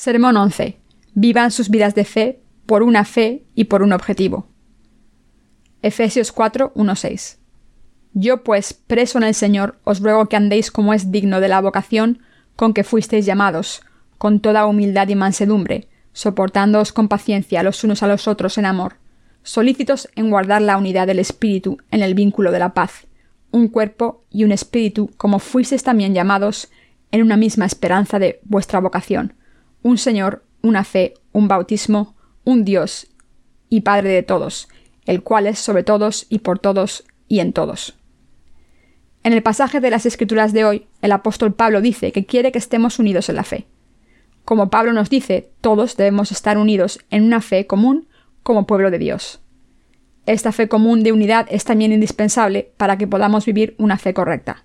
Sermón 11. Vivan sus vidas de fe por una fe y por un objetivo. Efesios 4, 1, 6. Yo pues, preso en el Señor, os ruego que andéis como es digno de la vocación con que fuisteis llamados, con toda humildad y mansedumbre, soportándoos con paciencia los unos a los otros en amor, solícitos en guardar la unidad del Espíritu en el vínculo de la paz, un cuerpo y un espíritu como fuisteis también llamados en una misma esperanza de vuestra vocación, un Señor, una fe, un bautismo, un Dios y Padre de todos, el cual es sobre todos y por todos y en todos. En el pasaje de las Escrituras de hoy, el apóstol Pablo dice que quiere que estemos unidos en la fe. Como Pablo nos dice, todos debemos estar unidos en una fe común como pueblo de Dios. Esta fe común de unidad es también indispensable para que podamos vivir una fe correcta.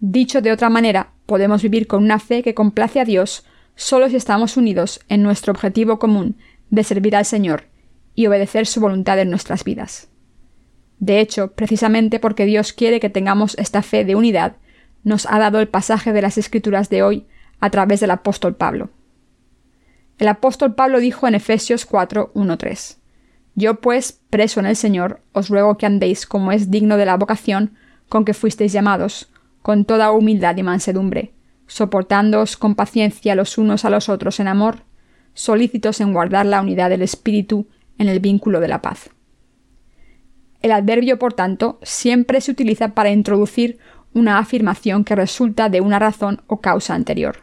Dicho de otra manera, podemos vivir con una fe que complace a Dios solo si estamos unidos en nuestro objetivo común de servir al Señor y obedecer su voluntad en nuestras vidas. De hecho, precisamente porque Dios quiere que tengamos esta fe de unidad, nos ha dado el pasaje de las Escrituras de hoy a través del apóstol Pablo. El apóstol Pablo dijo en Efesios 4, 1, 3. Yo pues, preso en el Señor, os ruego que andéis como es digno de la vocación con que fuisteis llamados, con toda humildad y mansedumbre, soportándoos con paciencia los unos a los otros en amor, solícitos en guardar la unidad del Espíritu en el vínculo de la paz. El adverbio, por tanto, siempre se utiliza para introducir una afirmación que resulta de una razón o causa anterior.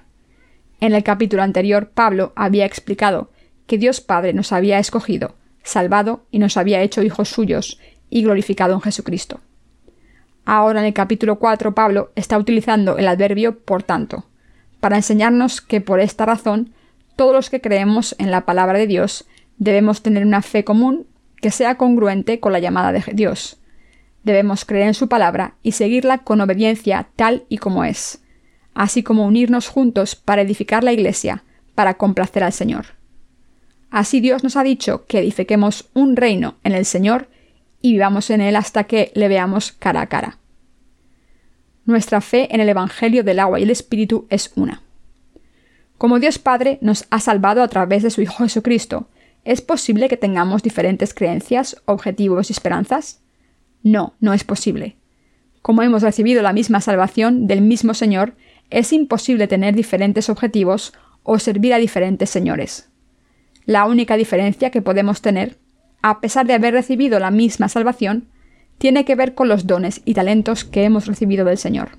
En el capítulo anterior, Pablo había explicado que Dios Padre nos había escogido, salvado y nos había hecho hijos suyos y glorificado en Jesucristo. Ahora en el capítulo 4 Pablo está utilizando el adverbio por tanto, para enseñarnos que por esta razón todos los que creemos en la palabra de Dios debemos tener una fe común que sea congruente con la llamada de Dios. Debemos creer en su palabra y seguirla con obediencia tal y como es, así como unirnos juntos para edificar la Iglesia, para complacer al Señor. Así Dios nos ha dicho que edifiquemos un reino en el Señor y vivamos en él hasta que le veamos cara a cara. Nuestra fe en el Evangelio del agua y el Espíritu es una. Como Dios Padre nos ha salvado a través de su Hijo Jesucristo, ¿es posible que tengamos diferentes creencias, objetivos y esperanzas? No, no es posible. Como hemos recibido la misma salvación del mismo Señor, es imposible tener diferentes objetivos o servir a diferentes señores. La única diferencia que podemos tener a pesar de haber recibido la misma salvación, tiene que ver con los dones y talentos que hemos recibido del Señor.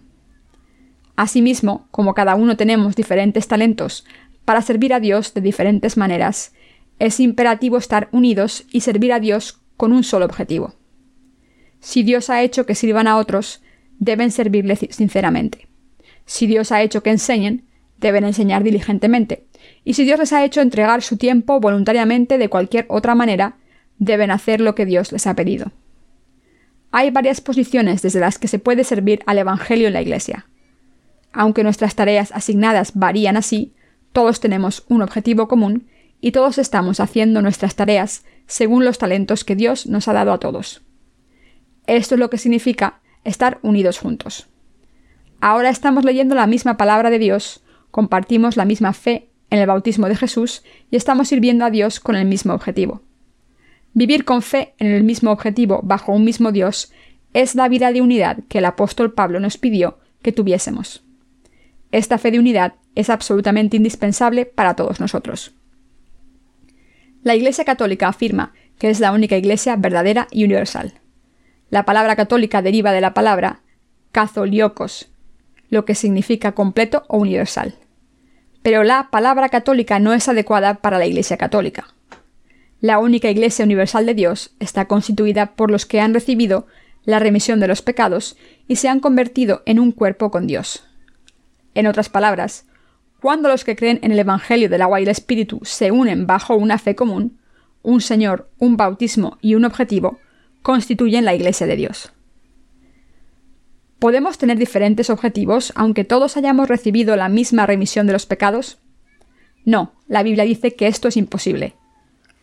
Asimismo, como cada uno tenemos diferentes talentos para servir a Dios de diferentes maneras, es imperativo estar unidos y servir a Dios con un solo objetivo. Si Dios ha hecho que sirvan a otros, deben servirle sinceramente. Si Dios ha hecho que enseñen, deben enseñar diligentemente. Y si Dios les ha hecho entregar su tiempo voluntariamente de cualquier otra manera, deben hacer lo que Dios les ha pedido. Hay varias posiciones desde las que se puede servir al Evangelio en la Iglesia. Aunque nuestras tareas asignadas varían así, todos tenemos un objetivo común y todos estamos haciendo nuestras tareas según los talentos que Dios nos ha dado a todos. Esto es lo que significa estar unidos juntos. Ahora estamos leyendo la misma palabra de Dios, compartimos la misma fe en el bautismo de Jesús y estamos sirviendo a Dios con el mismo objetivo. Vivir con fe en el mismo objetivo bajo un mismo Dios es la vida de unidad que el apóstol Pablo nos pidió que tuviésemos. Esta fe de unidad es absolutamente indispensable para todos nosotros. La Iglesia Católica afirma que es la única Iglesia verdadera y universal. La palabra católica deriva de la palabra catholiocos, lo que significa completo o universal. Pero la palabra católica no es adecuada para la Iglesia Católica. La única Iglesia universal de Dios está constituida por los que han recibido la remisión de los pecados y se han convertido en un cuerpo con Dios. En otras palabras, cuando los que creen en el Evangelio del agua y el Espíritu se unen bajo una fe común, un Señor, un bautismo y un objetivo, constituyen la Iglesia de Dios. ¿Podemos tener diferentes objetivos aunque todos hayamos recibido la misma remisión de los pecados? No, la Biblia dice que esto es imposible.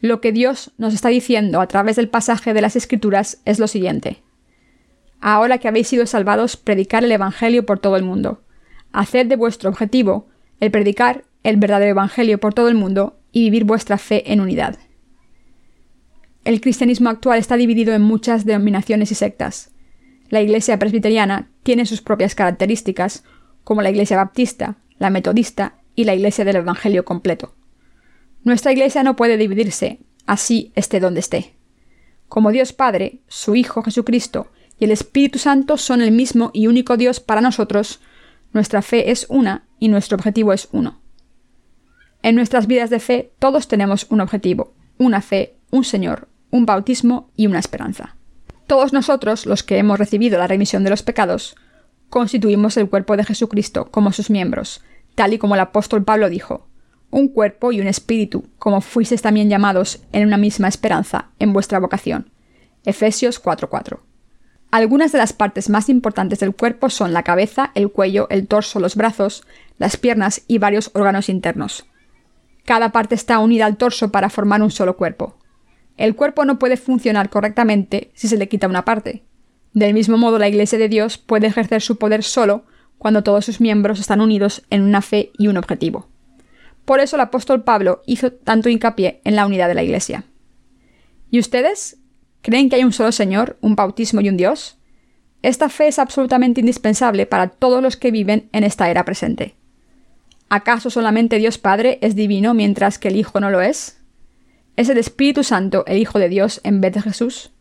Lo que Dios nos está diciendo a través del pasaje de las Escrituras es lo siguiente. Ahora que habéis sido salvados, predicar el Evangelio por todo el mundo. Haced de vuestro objetivo el predicar el verdadero Evangelio por todo el mundo y vivir vuestra fe en unidad. El cristianismo actual está dividido en muchas denominaciones y sectas. La Iglesia presbiteriana tiene sus propias características, como la Iglesia baptista, la metodista y la Iglesia del Evangelio completo. Nuestra Iglesia no puede dividirse, así esté donde esté. Como Dios Padre, su Hijo Jesucristo y el Espíritu Santo son el mismo y único Dios para nosotros, nuestra fe es una y nuestro objetivo es uno. En nuestras vidas de fe todos tenemos un objetivo, una fe, un Señor, un bautismo y una esperanza. Todos nosotros, los que hemos recibido la remisión de los pecados, constituimos el cuerpo de Jesucristo como sus miembros, tal y como el apóstol Pablo dijo, un cuerpo y un espíritu, como fuisteis también llamados en una misma esperanza en vuestra vocación. Efesios 4:4. Algunas de las partes más importantes del cuerpo son la cabeza, el cuello, el torso, los brazos, las piernas y varios órganos internos. Cada parte está unida al torso para formar un solo cuerpo. El cuerpo no puede funcionar correctamente si se le quita una parte. Del mismo modo, la Iglesia de Dios puede ejercer su poder solo cuando todos sus miembros están unidos en una fe y un objetivo. Por eso el apóstol Pablo hizo tanto hincapié en la unidad de la Iglesia. ¿Y ustedes? ¿Creen que hay un solo Señor, un bautismo y un Dios? Esta fe es absolutamente indispensable para todos los que viven en esta era presente. ¿Acaso solamente Dios Padre es divino mientras que el Hijo no lo es? ¿Es el Espíritu Santo el Hijo de Dios en vez de Jesús?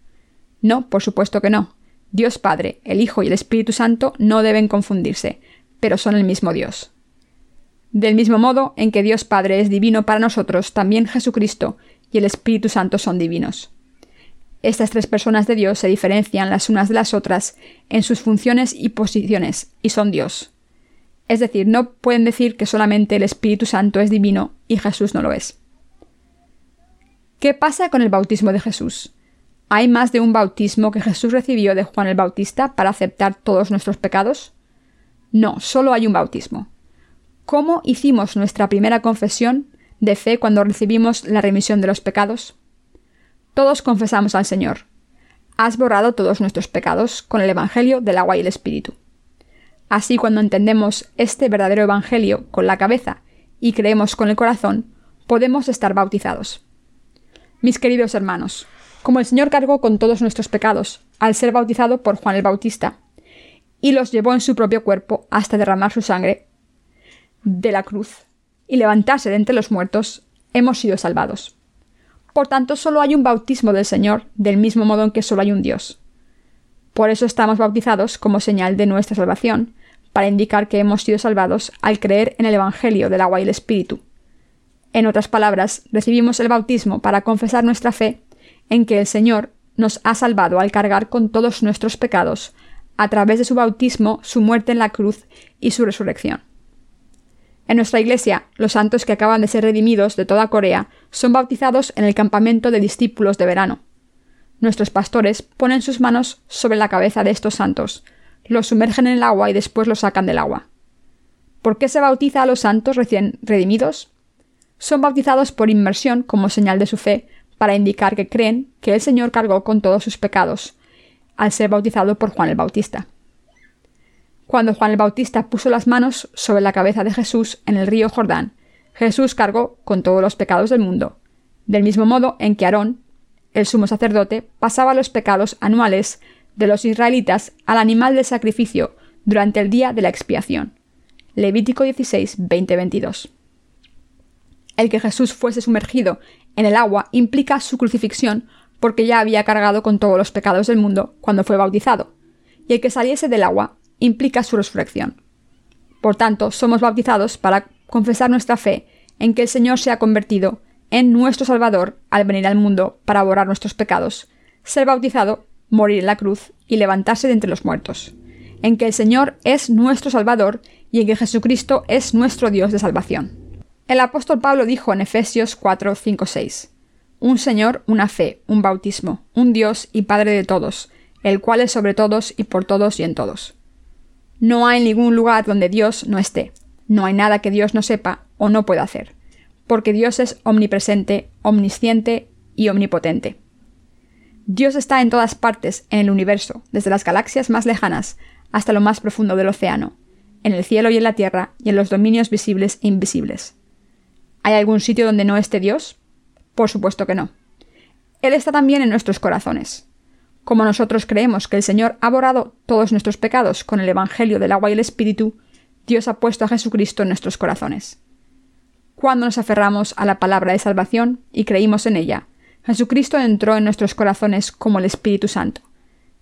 No, por supuesto que no. Dios Padre, el Hijo y el Espíritu Santo no deben confundirse, pero son el mismo Dios. Del mismo modo en que Dios Padre es divino para nosotros, también Jesucristo y el Espíritu Santo son divinos. Estas tres personas de Dios se diferencian las unas de las otras en sus funciones y posiciones, y son Dios. Es decir, no pueden decir que solamente el Espíritu Santo es divino y Jesús no lo es. ¿Qué pasa con el bautismo de Jesús? ¿Hay más de un bautismo que Jesús recibió de Juan el Bautista para aceptar todos nuestros pecados? No, solo hay un bautismo. ¿Cómo hicimos nuestra primera confesión de fe cuando recibimos la remisión de los pecados? Todos confesamos al Señor. Has borrado todos nuestros pecados con el Evangelio del agua y el Espíritu. Así cuando entendemos este verdadero Evangelio con la cabeza y creemos con el corazón, podemos estar bautizados. Mis queridos hermanos, como el Señor cargó con todos nuestros pecados al ser bautizado por Juan el Bautista, y los llevó en su propio cuerpo hasta derramar su sangre de la cruz y levantarse de entre los muertos, hemos sido salvados. Por tanto, solo hay un bautismo del Señor, del mismo modo en que solo hay un Dios. Por eso estamos bautizados como señal de nuestra salvación, para indicar que hemos sido salvados al creer en el Evangelio del agua y el Espíritu, en otras palabras, recibimos el bautismo para confesar nuestra fe en que el Señor nos ha salvado al cargar con todos nuestros pecados, a través de su bautismo, su muerte en la cruz y su resurrección. En nuestra iglesia, los santos que acaban de ser redimidos de toda Corea son bautizados en el campamento de discípulos de verano. Nuestros pastores ponen sus manos sobre la cabeza de estos santos, los sumergen en el agua y después los sacan del agua. ¿Por qué se bautiza a los santos recién redimidos? son bautizados por inmersión como señal de su fe, para indicar que creen que el Señor cargó con todos sus pecados, al ser bautizado por Juan el Bautista. Cuando Juan el Bautista puso las manos sobre la cabeza de Jesús en el río Jordán, Jesús cargó con todos los pecados del mundo, del mismo modo en que Aarón, el sumo sacerdote, pasaba los pecados anuales de los israelitas al animal de sacrificio durante el día de la expiación. Levítico 16, 20-22. El que Jesús fuese sumergido en el agua implica su crucifixión porque ya había cargado con todos los pecados del mundo cuando fue bautizado, y el que saliese del agua implica su resurrección. Por tanto, somos bautizados para confesar nuestra fe en que el Señor se ha convertido en nuestro Salvador al venir al mundo para borrar nuestros pecados, ser bautizado, morir en la cruz y levantarse de entre los muertos, en que el Señor es nuestro Salvador y en que Jesucristo es nuestro Dios de salvación. El apóstol Pablo dijo en Efesios 4, 5, 6, Un Señor, una fe, un bautismo, un Dios y Padre de todos, el cual es sobre todos y por todos y en todos. No hay ningún lugar donde Dios no esté, no hay nada que Dios no sepa o no pueda hacer, porque Dios es omnipresente, omnisciente y omnipotente. Dios está en todas partes en el universo, desde las galaxias más lejanas hasta lo más profundo del océano, en el cielo y en la tierra y en los dominios visibles e invisibles. ¿Hay algún sitio donde no esté Dios? Por supuesto que no. Él está también en nuestros corazones. Como nosotros creemos que el Señor ha borrado todos nuestros pecados con el Evangelio del agua y el Espíritu, Dios ha puesto a Jesucristo en nuestros corazones. Cuando nos aferramos a la palabra de salvación y creímos en ella, Jesucristo entró en nuestros corazones como el Espíritu Santo,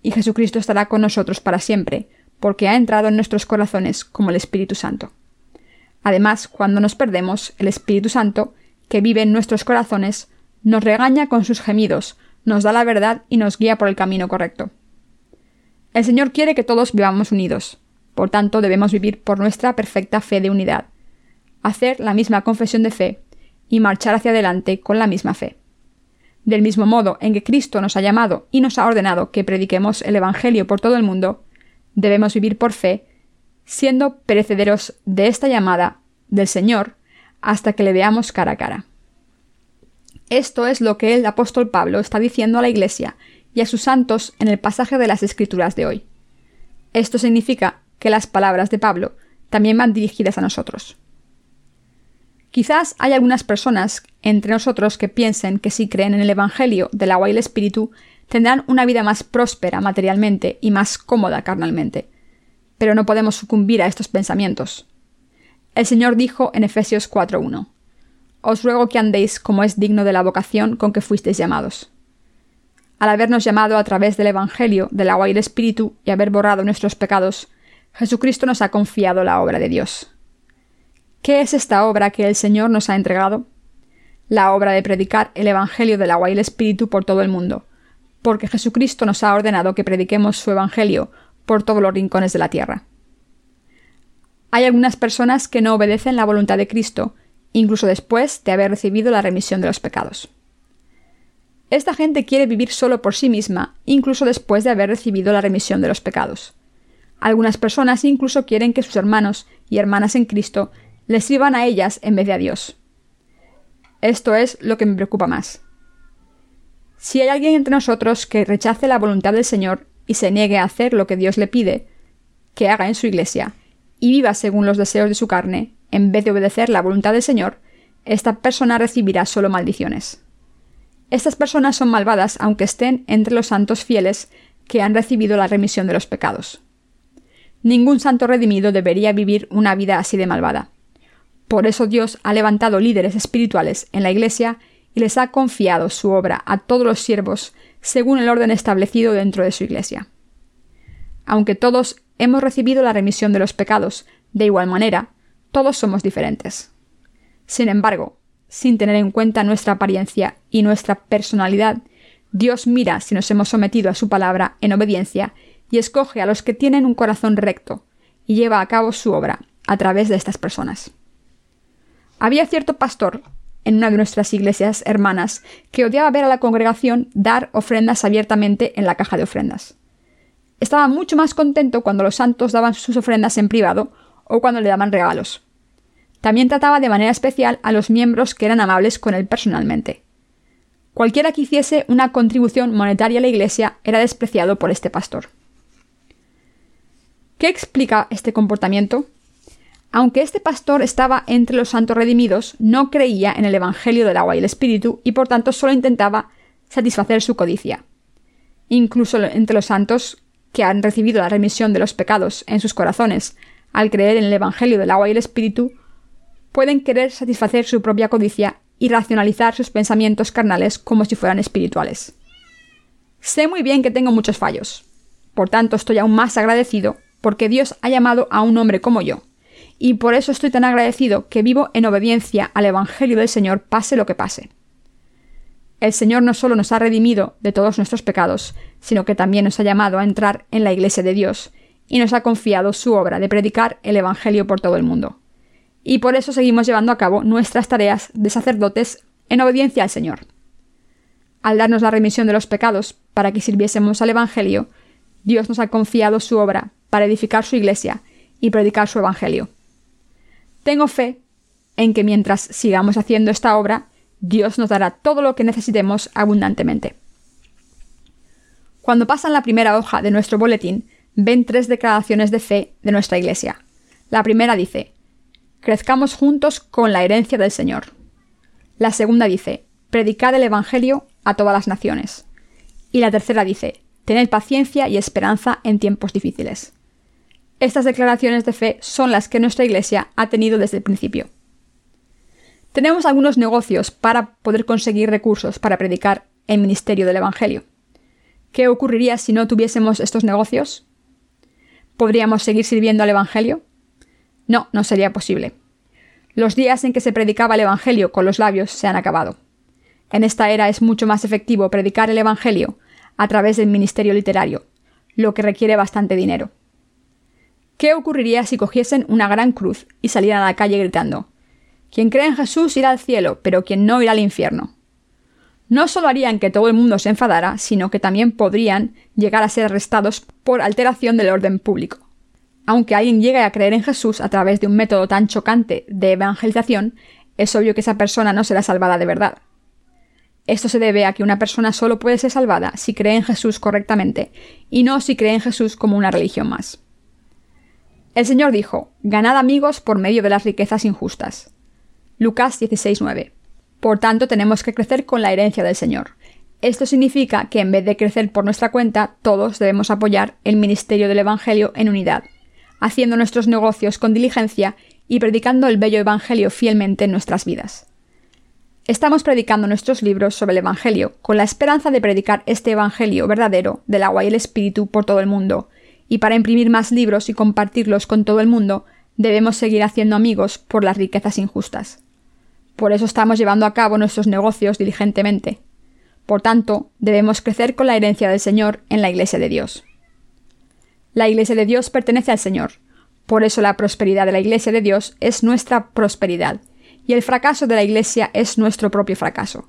y Jesucristo estará con nosotros para siempre, porque ha entrado en nuestros corazones como el Espíritu Santo. Además, cuando nos perdemos, el Espíritu Santo, que vive en nuestros corazones, nos regaña con sus gemidos, nos da la verdad y nos guía por el camino correcto. El Señor quiere que todos vivamos unidos, por tanto debemos vivir por nuestra perfecta fe de unidad, hacer la misma confesión de fe y marchar hacia adelante con la misma fe. Del mismo modo en que Cristo nos ha llamado y nos ha ordenado que prediquemos el Evangelio por todo el mundo, debemos vivir por fe, siendo perecederos de esta llamada del Señor hasta que le veamos cara a cara. Esto es lo que el apóstol Pablo está diciendo a la Iglesia y a sus santos en el pasaje de las Escrituras de hoy. Esto significa que las palabras de Pablo también van dirigidas a nosotros. Quizás hay algunas personas entre nosotros que piensen que si creen en el Evangelio del agua y el Espíritu, tendrán una vida más próspera materialmente y más cómoda carnalmente. Pero no podemos sucumbir a estos pensamientos. El Señor dijo en Efesios 4.1, Os ruego que andéis como es digno de la vocación con que fuisteis llamados. Al habernos llamado a través del Evangelio del agua y el Espíritu y haber borrado nuestros pecados, Jesucristo nos ha confiado la obra de Dios. ¿Qué es esta obra que el Señor nos ha entregado? La obra de predicar el Evangelio del agua y el Espíritu por todo el mundo, porque Jesucristo nos ha ordenado que prediquemos su Evangelio por todos los rincones de la tierra. Hay algunas personas que no obedecen la voluntad de Cristo, incluso después de haber recibido la remisión de los pecados. Esta gente quiere vivir solo por sí misma, incluso después de haber recibido la remisión de los pecados. Algunas personas incluso quieren que sus hermanos y hermanas en Cristo les sirvan a ellas en vez de a Dios. Esto es lo que me preocupa más. Si hay alguien entre nosotros que rechace la voluntad del Señor y se niegue a hacer lo que Dios le pide que haga en su iglesia, y viva según los deseos de su carne, en vez de obedecer la voluntad del Señor, esta persona recibirá solo maldiciones. Estas personas son malvadas aunque estén entre los santos fieles que han recibido la remisión de los pecados. Ningún santo redimido debería vivir una vida así de malvada. Por eso Dios ha levantado líderes espirituales en la Iglesia y les ha confiado su obra a todos los siervos según el orden establecido dentro de su Iglesia. Aunque todos hemos recibido la remisión de los pecados de igual manera, todos somos diferentes. Sin embargo, sin tener en cuenta nuestra apariencia y nuestra personalidad, Dios mira si nos hemos sometido a su palabra en obediencia y escoge a los que tienen un corazón recto y lleva a cabo su obra a través de estas personas. Había cierto pastor en una de nuestras iglesias hermanas que odiaba ver a la congregación dar ofrendas abiertamente en la caja de ofrendas. Estaba mucho más contento cuando los santos daban sus ofrendas en privado o cuando le daban regalos. También trataba de manera especial a los miembros que eran amables con él personalmente. Cualquiera que hiciese una contribución monetaria a la iglesia era despreciado por este pastor. ¿Qué explica este comportamiento? Aunque este pastor estaba entre los santos redimidos, no creía en el Evangelio del agua y el Espíritu y por tanto solo intentaba satisfacer su codicia. Incluso entre los santos que han recibido la remisión de los pecados en sus corazones al creer en el Evangelio del agua y el Espíritu, pueden querer satisfacer su propia codicia y racionalizar sus pensamientos carnales como si fueran espirituales. Sé muy bien que tengo muchos fallos. Por tanto, estoy aún más agradecido porque Dios ha llamado a un hombre como yo, y por eso estoy tan agradecido que vivo en obediencia al Evangelio del Señor pase lo que pase. El Señor no solo nos ha redimido de todos nuestros pecados, sino que también nos ha llamado a entrar en la Iglesia de Dios, y nos ha confiado su obra de predicar el Evangelio por todo el mundo. Y por eso seguimos llevando a cabo nuestras tareas de sacerdotes en obediencia al Señor. Al darnos la remisión de los pecados para que sirviésemos al Evangelio, Dios nos ha confiado su obra para edificar su Iglesia y predicar su Evangelio. Tengo fe en que mientras sigamos haciendo esta obra, Dios nos dará todo lo que necesitemos abundantemente. Cuando pasan la primera hoja de nuestro boletín, ven tres declaraciones de fe de nuestra Iglesia. La primera dice, Crezcamos juntos con la herencia del Señor. La segunda dice, predicad el Evangelio a todas las naciones. Y la tercera dice, tened paciencia y esperanza en tiempos difíciles. Estas declaraciones de fe son las que nuestra Iglesia ha tenido desde el principio. Tenemos algunos negocios para poder conseguir recursos para predicar el ministerio del Evangelio. ¿Qué ocurriría si no tuviésemos estos negocios? ¿Podríamos seguir sirviendo al Evangelio? No, no sería posible. Los días en que se predicaba el Evangelio con los labios se han acabado. En esta era es mucho más efectivo predicar el Evangelio a través del ministerio literario, lo que requiere bastante dinero. ¿Qué ocurriría si cogiesen una gran cruz y salieran a la calle gritando Quien cree en Jesús irá al cielo, pero quien no irá al infierno? No solo harían que todo el mundo se enfadara, sino que también podrían llegar a ser arrestados por alteración del orden público. Aunque alguien llegue a creer en Jesús a través de un método tan chocante de evangelización, es obvio que esa persona no será salvada de verdad. Esto se debe a que una persona solo puede ser salvada si cree en Jesús correctamente, y no si cree en Jesús como una religión más. El Señor dijo, Ganad amigos por medio de las riquezas injustas. Lucas 16:9. Por tanto, tenemos que crecer con la herencia del Señor. Esto significa que en vez de crecer por nuestra cuenta, todos debemos apoyar el ministerio del Evangelio en unidad, haciendo nuestros negocios con diligencia y predicando el bello Evangelio fielmente en nuestras vidas. Estamos predicando nuestros libros sobre el Evangelio con la esperanza de predicar este Evangelio verdadero del agua y el Espíritu por todo el mundo, y para imprimir más libros y compartirlos con todo el mundo, debemos seguir haciendo amigos por las riquezas injustas. Por eso estamos llevando a cabo nuestros negocios diligentemente. Por tanto, debemos crecer con la herencia del Señor en la Iglesia de Dios. La Iglesia de Dios pertenece al Señor. Por eso la prosperidad de la Iglesia de Dios es nuestra prosperidad, y el fracaso de la Iglesia es nuestro propio fracaso.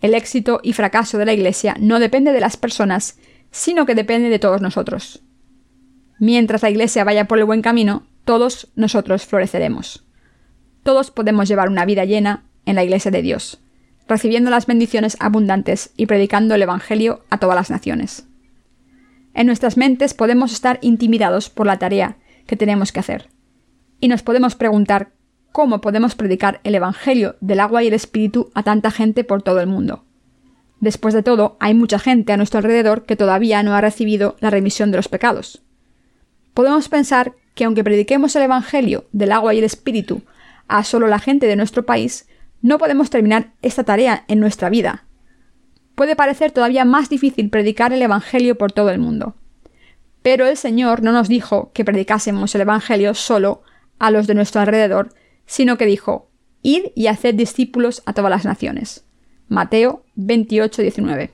El éxito y fracaso de la Iglesia no depende de las personas, sino que depende de todos nosotros. Mientras la Iglesia vaya por el buen camino, todos nosotros floreceremos. Todos podemos llevar una vida llena en la Iglesia de Dios, recibiendo las bendiciones abundantes y predicando el Evangelio a todas las naciones. En nuestras mentes podemos estar intimidados por la tarea que tenemos que hacer, y nos podemos preguntar cómo podemos predicar el Evangelio del agua y el Espíritu a tanta gente por todo el mundo. Después de todo, hay mucha gente a nuestro alrededor que todavía no ha recibido la remisión de los pecados. Podemos pensar que aunque prediquemos el Evangelio del agua y el Espíritu a solo la gente de nuestro país, no podemos terminar esta tarea en nuestra vida, puede parecer todavía más difícil predicar el Evangelio por todo el mundo. Pero el Señor no nos dijo que predicásemos el Evangelio solo a los de nuestro alrededor, sino que dijo, Id y haced discípulos a todas las naciones. Mateo 28, 19.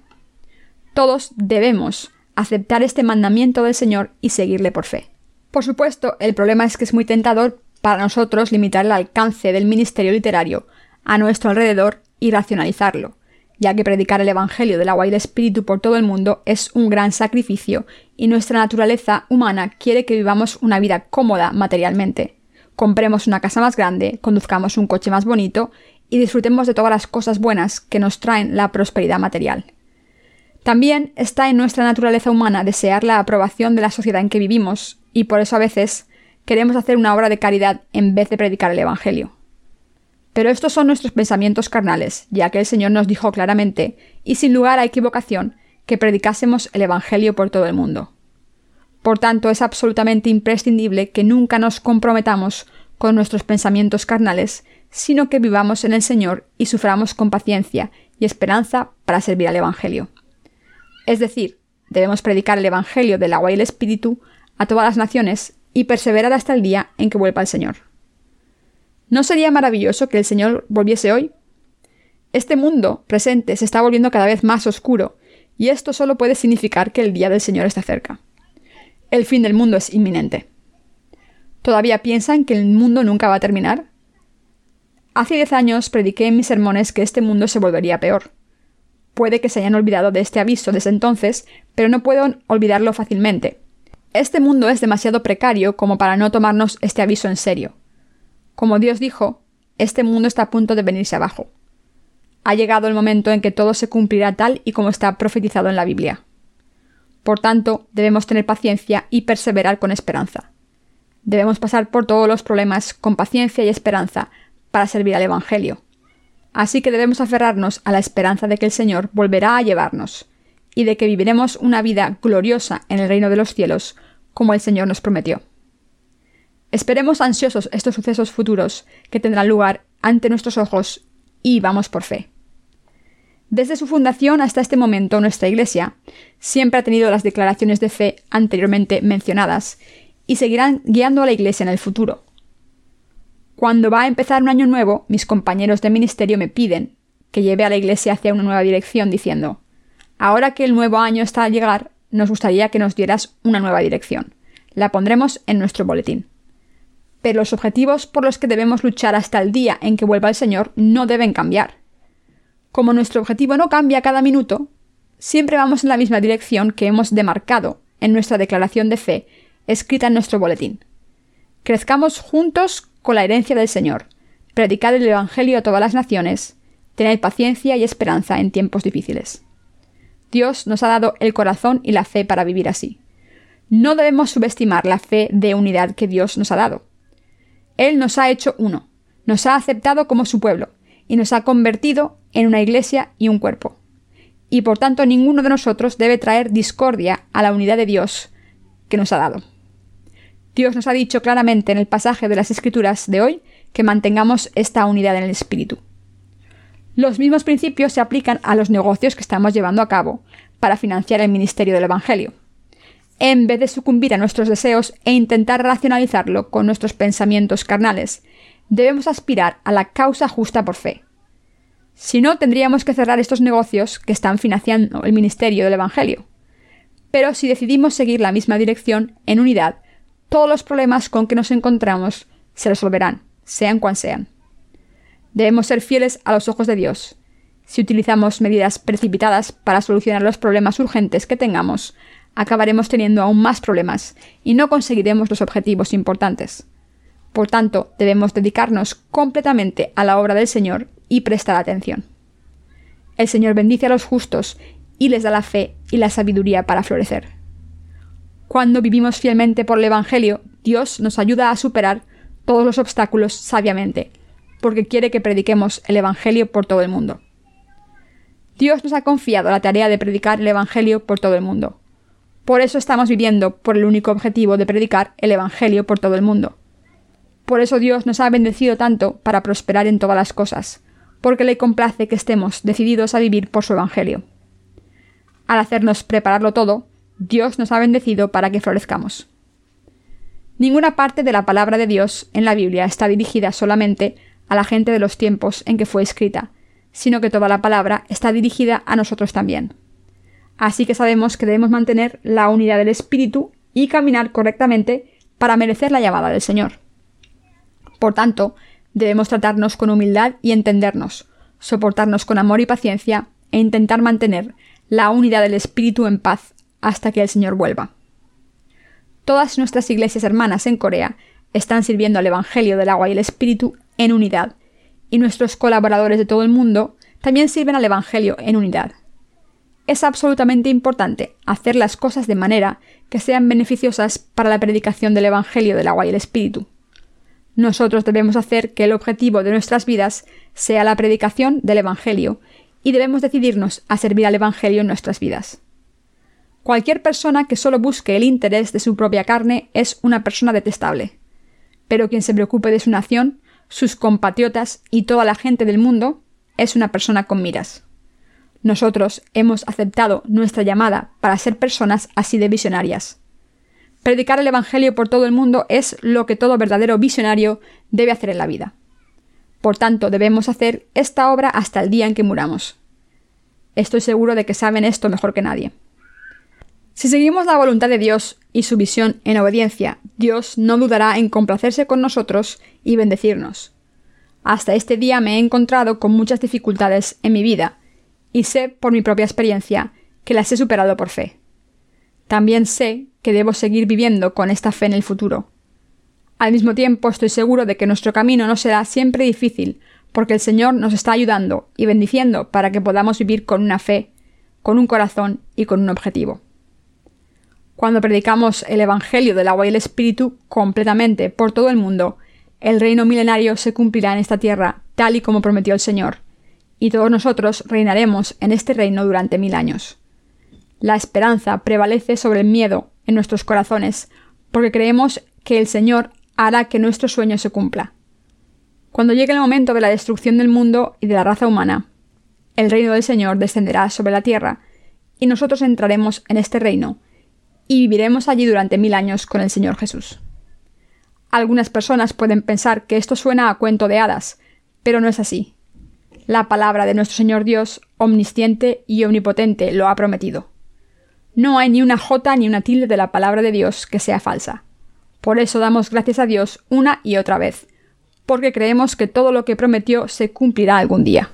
Todos debemos aceptar este mandamiento del Señor y seguirle por fe. Por supuesto, el problema es que es muy tentador para nosotros limitar el alcance del ministerio literario a nuestro alrededor y racionalizarlo, ya que predicar el Evangelio del agua y del Espíritu por todo el mundo es un gran sacrificio y nuestra naturaleza humana quiere que vivamos una vida cómoda materialmente. Compremos una casa más grande, conduzcamos un coche más bonito y disfrutemos de todas las cosas buenas que nos traen la prosperidad material. También está en nuestra naturaleza humana desear la aprobación de la sociedad en que vivimos y por eso a veces queremos hacer una obra de caridad en vez de predicar el Evangelio. Pero estos son nuestros pensamientos carnales, ya que el Señor nos dijo claramente, y sin lugar a equivocación, que predicásemos el Evangelio por todo el mundo. Por tanto, es absolutamente imprescindible que nunca nos comprometamos con nuestros pensamientos carnales, sino que vivamos en el Señor y suframos con paciencia y esperanza para servir al Evangelio. Es decir, debemos predicar el Evangelio del agua y el Espíritu a todas las naciones y perseverar hasta el día en que vuelva el Señor. ¿No sería maravilloso que el Señor volviese hoy? Este mundo presente se está volviendo cada vez más oscuro, y esto solo puede significar que el día del Señor está cerca. El fin del mundo es inminente. ¿Todavía piensan que el mundo nunca va a terminar? Hace diez años prediqué en mis sermones que este mundo se volvería peor. Puede que se hayan olvidado de este aviso desde entonces, pero no puedo olvidarlo fácilmente. Este mundo es demasiado precario como para no tomarnos este aviso en serio. Como Dios dijo, este mundo está a punto de venirse abajo. Ha llegado el momento en que todo se cumplirá tal y como está profetizado en la Biblia. Por tanto, debemos tener paciencia y perseverar con esperanza. Debemos pasar por todos los problemas con paciencia y esperanza para servir al Evangelio. Así que debemos aferrarnos a la esperanza de que el Señor volverá a llevarnos, y de que viviremos una vida gloriosa en el reino de los cielos, como el Señor nos prometió. Esperemos ansiosos estos sucesos futuros que tendrán lugar ante nuestros ojos y vamos por fe. Desde su fundación hasta este momento, nuestra Iglesia siempre ha tenido las declaraciones de fe anteriormente mencionadas y seguirán guiando a la Iglesia en el futuro. Cuando va a empezar un año nuevo, mis compañeros de ministerio me piden que lleve a la Iglesia hacia una nueva dirección diciendo, ahora que el nuevo año está a llegar, nos gustaría que nos dieras una nueva dirección. La pondremos en nuestro boletín. Pero los objetivos por los que debemos luchar hasta el día en que vuelva el Señor no deben cambiar. Como nuestro objetivo no cambia cada minuto, siempre vamos en la misma dirección que hemos demarcado en nuestra declaración de fe escrita en nuestro boletín. Crezcamos juntos con la herencia del Señor, predicad el Evangelio a todas las naciones, tened paciencia y esperanza en tiempos difíciles. Dios nos ha dado el corazón y la fe para vivir así. No debemos subestimar la fe de unidad que Dios nos ha dado. Él nos ha hecho uno, nos ha aceptado como su pueblo, y nos ha convertido en una iglesia y un cuerpo. Y por tanto ninguno de nosotros debe traer discordia a la unidad de Dios que nos ha dado. Dios nos ha dicho claramente en el pasaje de las Escrituras de hoy que mantengamos esta unidad en el Espíritu. Los mismos principios se aplican a los negocios que estamos llevando a cabo para financiar el ministerio del Evangelio. En vez de sucumbir a nuestros deseos e intentar racionalizarlo con nuestros pensamientos carnales, debemos aspirar a la causa justa por fe. Si no, tendríamos que cerrar estos negocios que están financiando el ministerio del Evangelio. Pero si decidimos seguir la misma dirección, en unidad, todos los problemas con que nos encontramos se resolverán, sean cuan sean. Debemos ser fieles a los ojos de Dios. Si utilizamos medidas precipitadas para solucionar los problemas urgentes que tengamos, acabaremos teniendo aún más problemas y no conseguiremos los objetivos importantes. Por tanto, debemos dedicarnos completamente a la obra del Señor y prestar atención. El Señor bendice a los justos y les da la fe y la sabiduría para florecer. Cuando vivimos fielmente por el Evangelio, Dios nos ayuda a superar todos los obstáculos sabiamente, porque quiere que prediquemos el Evangelio por todo el mundo. Dios nos ha confiado la tarea de predicar el Evangelio por todo el mundo. Por eso estamos viviendo por el único objetivo de predicar el Evangelio por todo el mundo. Por eso Dios nos ha bendecido tanto para prosperar en todas las cosas, porque le complace que estemos decididos a vivir por su Evangelio. Al hacernos prepararlo todo, Dios nos ha bendecido para que florezcamos. Ninguna parte de la palabra de Dios en la Biblia está dirigida solamente a la gente de los tiempos en que fue escrita, sino que toda la palabra está dirigida a nosotros también. Así que sabemos que debemos mantener la unidad del Espíritu y caminar correctamente para merecer la llamada del Señor. Por tanto, debemos tratarnos con humildad y entendernos, soportarnos con amor y paciencia e intentar mantener la unidad del Espíritu en paz hasta que el Señor vuelva. Todas nuestras iglesias hermanas en Corea están sirviendo al Evangelio del agua y el Espíritu en unidad, y nuestros colaboradores de todo el mundo también sirven al Evangelio en unidad. Es absolutamente importante hacer las cosas de manera que sean beneficiosas para la predicación del Evangelio del agua y el Espíritu. Nosotros debemos hacer que el objetivo de nuestras vidas sea la predicación del Evangelio y debemos decidirnos a servir al Evangelio en nuestras vidas. Cualquier persona que solo busque el interés de su propia carne es una persona detestable. Pero quien se preocupe de su nación, sus compatriotas y toda la gente del mundo es una persona con miras. Nosotros hemos aceptado nuestra llamada para ser personas así de visionarias. Predicar el Evangelio por todo el mundo es lo que todo verdadero visionario debe hacer en la vida. Por tanto, debemos hacer esta obra hasta el día en que muramos. Estoy seguro de que saben esto mejor que nadie. Si seguimos la voluntad de Dios y su visión en obediencia, Dios no dudará en complacerse con nosotros y bendecirnos. Hasta este día me he encontrado con muchas dificultades en mi vida, y sé por mi propia experiencia que las he superado por fe. También sé que debo seguir viviendo con esta fe en el futuro. Al mismo tiempo estoy seguro de que nuestro camino no será siempre difícil, porque el Señor nos está ayudando y bendiciendo para que podamos vivir con una fe, con un corazón y con un objetivo. Cuando predicamos el Evangelio del agua y el Espíritu completamente por todo el mundo, el reino milenario se cumplirá en esta tierra tal y como prometió el Señor, y todos nosotros reinaremos en este reino durante mil años. La esperanza prevalece sobre el miedo en nuestros corazones, porque creemos que el Señor hará que nuestro sueño se cumpla. Cuando llegue el momento de la destrucción del mundo y de la raza humana, el reino del Señor descenderá sobre la tierra, y nosotros entraremos en este reino, y viviremos allí durante mil años con el Señor Jesús. Algunas personas pueden pensar que esto suena a cuento de hadas, pero no es así. La palabra de nuestro Señor Dios, omnisciente y omnipotente, lo ha prometido. No hay ni una jota ni una tilde de la palabra de Dios que sea falsa. Por eso damos gracias a Dios una y otra vez, porque creemos que todo lo que prometió se cumplirá algún día.